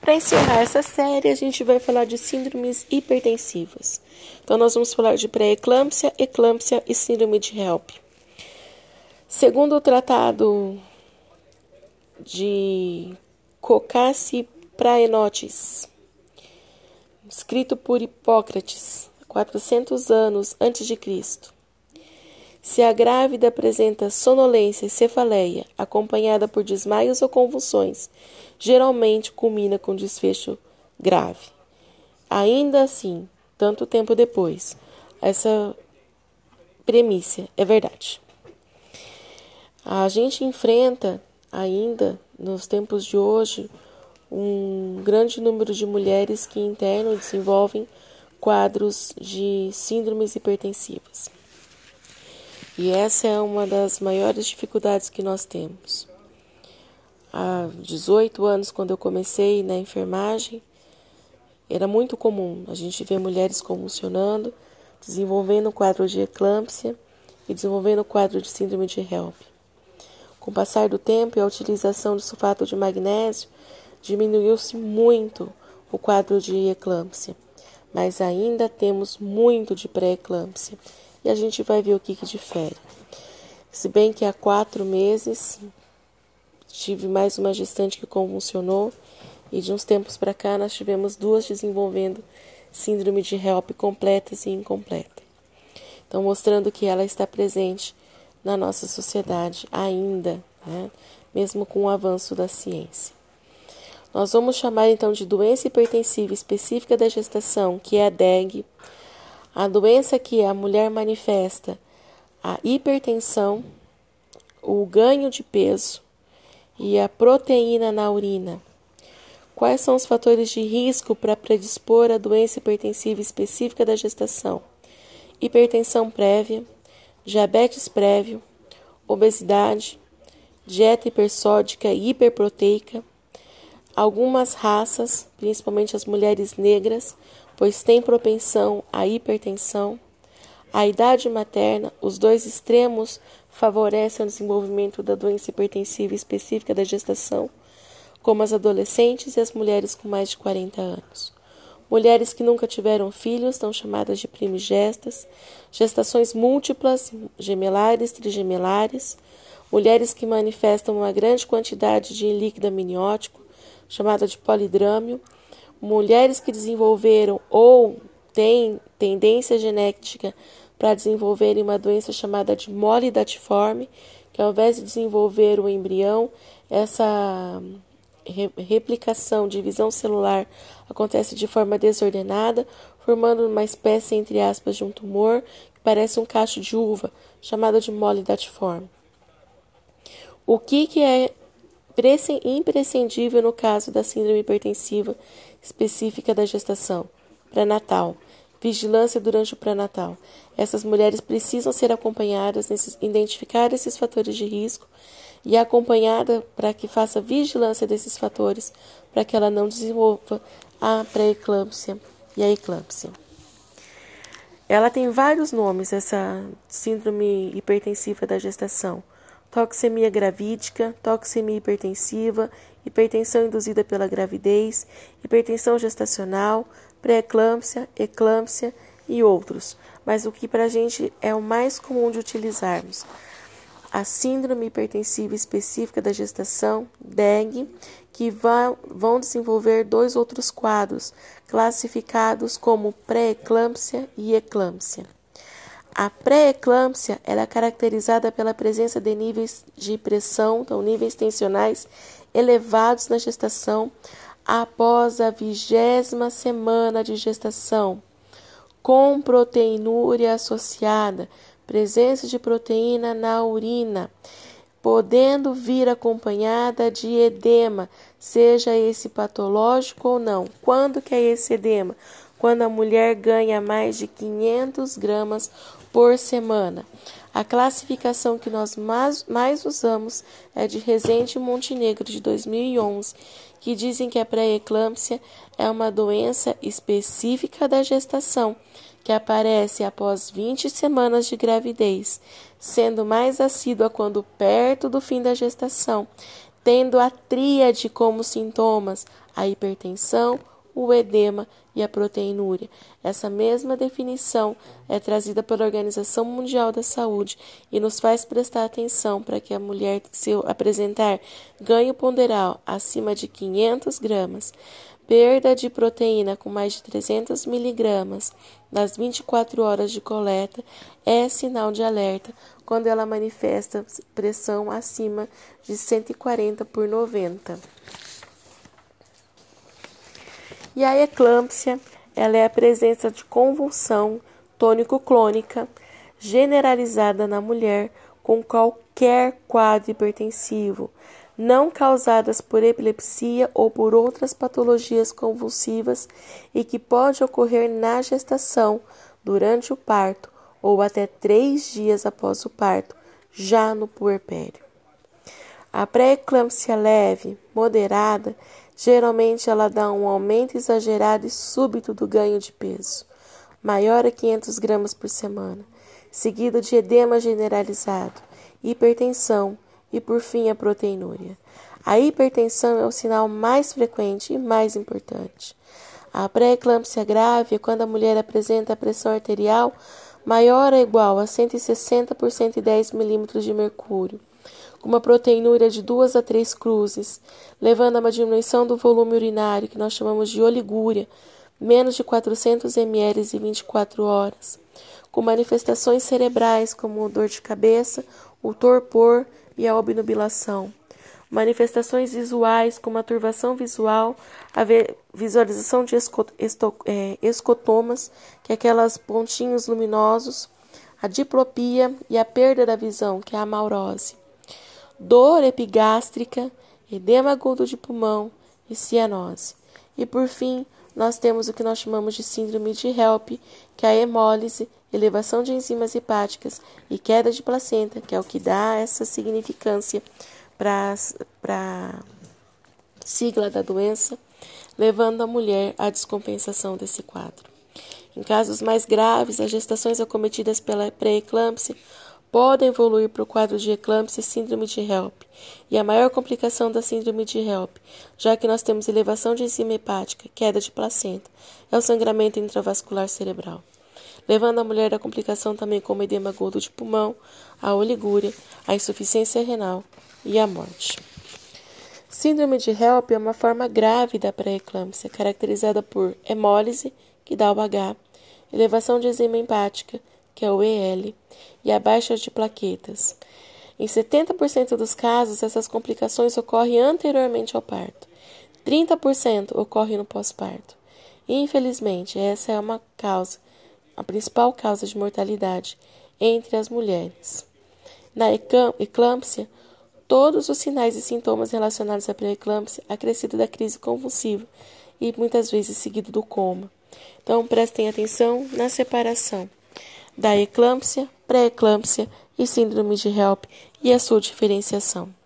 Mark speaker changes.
Speaker 1: Para encerrar essa série, a gente vai falar de síndromes hipertensivas. Então, nós vamos falar de pré-eclâmpsia, eclâmpsia e síndrome de HELP. Segundo o tratado de Cocassi Praenotis, escrito por Hipócrates, 400 anos antes de Cristo, se a grávida apresenta sonolência e cefaleia, acompanhada por desmaios ou convulsões, geralmente culmina com desfecho grave. Ainda assim, tanto tempo depois, essa premissa é verdade. A gente enfrenta ainda, nos tempos de hoje, um grande número de mulheres que internam e desenvolvem quadros de síndromes hipertensivas. E essa é uma das maiores dificuldades que nós temos. Há 18 anos, quando eu comecei na enfermagem, era muito comum a gente ver mulheres convulsionando, desenvolvendo quadro de eclâmpsia e desenvolvendo quadro de síndrome de HELP. Com o passar do tempo e a utilização de sulfato de magnésio, diminuiu-se muito o quadro de eclâmpsia, mas ainda temos muito de pré-eclâmpsia e a gente vai ver o que, que difere. Se bem que há quatro meses tive mais uma gestante que convulsionou e de uns tempos para cá nós tivemos duas desenvolvendo síndrome de HELP completas e incompleta. Então, mostrando que ela está presente na nossa sociedade ainda, né? mesmo com o avanço da ciência. Nós vamos chamar então de doença hipertensiva específica da gestação, que é a DEG, a doença que a mulher manifesta a hipertensão, o ganho de peso e a proteína na urina. Quais são os fatores de risco para predispor a doença hipertensiva específica da gestação? Hipertensão prévia, diabetes prévio, obesidade, dieta hipersódica e hiperproteica, algumas raças, principalmente as mulheres negras, pois tem propensão à hipertensão. A idade materna, os dois extremos favorecem o desenvolvimento da doença hipertensiva específica da gestação, como as adolescentes e as mulheres com mais de 40 anos. Mulheres que nunca tiveram filhos são chamadas de primigestas, gestações múltiplas, gemelares, trigemelares, mulheres que manifestam uma grande quantidade de líquido amniótico, chamada de polidrâmio, mulheres que desenvolveram ou têm tendência genética para desenvolverem uma doença chamada de mole datiforme, que ao invés de desenvolver o embrião, essa replicação, divisão celular acontece de forma desordenada, formando uma espécie, entre aspas, de um tumor que parece um cacho de uva, chamado de mole datiforme. O que, que é imprescindível no caso da síndrome hipertensiva específica da gestação, pré-natal, vigilância durante o pré-natal. Essas mulheres precisam ser acompanhadas, identificar esses fatores de risco e acompanhada para que faça vigilância desses fatores, para que ela não desenvolva a pré-eclâmpsia e a eclâmpsia. Ela tem vários nomes, essa síndrome hipertensiva da gestação toxemia gravídica, toxemia hipertensiva, hipertensão induzida pela gravidez, hipertensão gestacional, pré-eclâmpsia, eclâmpsia e outros. Mas o que para a gente é o mais comum de utilizarmos? A síndrome hipertensiva específica da gestação, DEG, que vão desenvolver dois outros quadros, classificados como pré-eclâmpsia e eclâmpsia. A pré-eclâmpsia é caracterizada pela presença de níveis de pressão, então níveis tensionais elevados na gestação após a vigésima semana de gestação, com proteinúria associada, presença de proteína na urina, podendo vir acompanhada de edema, seja esse patológico ou não. Quando que é esse edema? Quando a mulher ganha mais de 500 gramas por semana. A classificação que nós mais, mais usamos é de Resende Montenegro, de 2011, que dizem que a pré-eclâmpsia é uma doença específica da gestação, que aparece após 20 semanas de gravidez, sendo mais assídua quando perto do fim da gestação, tendo a tríade como sintomas a hipertensão, o edema e a proteinúria. Essa mesma definição é trazida pela Organização Mundial da Saúde e nos faz prestar atenção para que a mulher, se apresentar ganho ponderal acima de 500 gramas, perda de proteína com mais de 300 miligramas nas 24 horas de coleta, é sinal de alerta quando ela manifesta pressão acima de 140 por 90. E a eclâmpsia, ela é a presença de convulsão tônico-clônica generalizada na mulher com qualquer quadro hipertensivo, não causadas por epilepsia ou por outras patologias convulsivas e que pode ocorrer na gestação, durante o parto ou até três dias após o parto, já no puerpério. A pré-eclâmpsia leve, moderada, Geralmente ela dá um aumento exagerado e súbito do ganho de peso, maior a 500 gramas por semana, seguido de edema generalizado, hipertensão e por fim a proteinúria. A hipertensão é o sinal mais frequente e mais importante. A pré-eclâmpsia grave é quando a mulher apresenta a pressão arterial maior ou igual a 160 por 110 milímetros de mercúrio com uma proteinúria de duas a três cruzes, levando a uma diminuição do volume urinário, que nós chamamos de oligúria, menos de 400 ml em 24 horas, com manifestações cerebrais como dor de cabeça, o torpor e a obnubilação. Manifestações visuais como a turvação visual, a visualização de é, escotomas, que é aquelas pontinhos luminosos, a diplopia e a perda da visão, que é a amaurose dor epigástrica, edema agudo de pulmão e cianose. E por fim, nós temos o que nós chamamos de síndrome de HELP, que é a hemólise, elevação de enzimas hepáticas e queda de placenta, que é o que dá essa significância para a sigla da doença, levando a mulher à descompensação desse quadro. Em casos mais graves, as gestações acometidas pela pré-eclâmpsia podem evoluir para o quadro de eclâmpsia e síndrome de HELP, e a maior complicação da síndrome de HELP, já que nós temos elevação de enzima hepática, queda de placenta, é o sangramento intravascular cerebral, levando a mulher à complicação também como edema agudo de pulmão, a oligúria, a insuficiência renal e a morte. Síndrome de HELP é uma forma grave da pré-eclâmpsia, caracterizada por hemólise, que dá o H, elevação de enzima hepática, que é o EL, e a baixa de plaquetas. Em 70% dos casos, essas complicações ocorrem anteriormente ao parto. 30% ocorrem no pós-parto. Infelizmente, essa é uma causa, a principal causa de mortalidade entre as mulheres. Na eclâmpsia, todos os sinais e sintomas relacionados à pré-eclâmpsia acrescido da crise convulsiva e muitas vezes seguido do coma. Então, prestem atenção na separação da eclâmpsia, pré-eclâmpsia e síndrome de HELP e a sua diferenciação.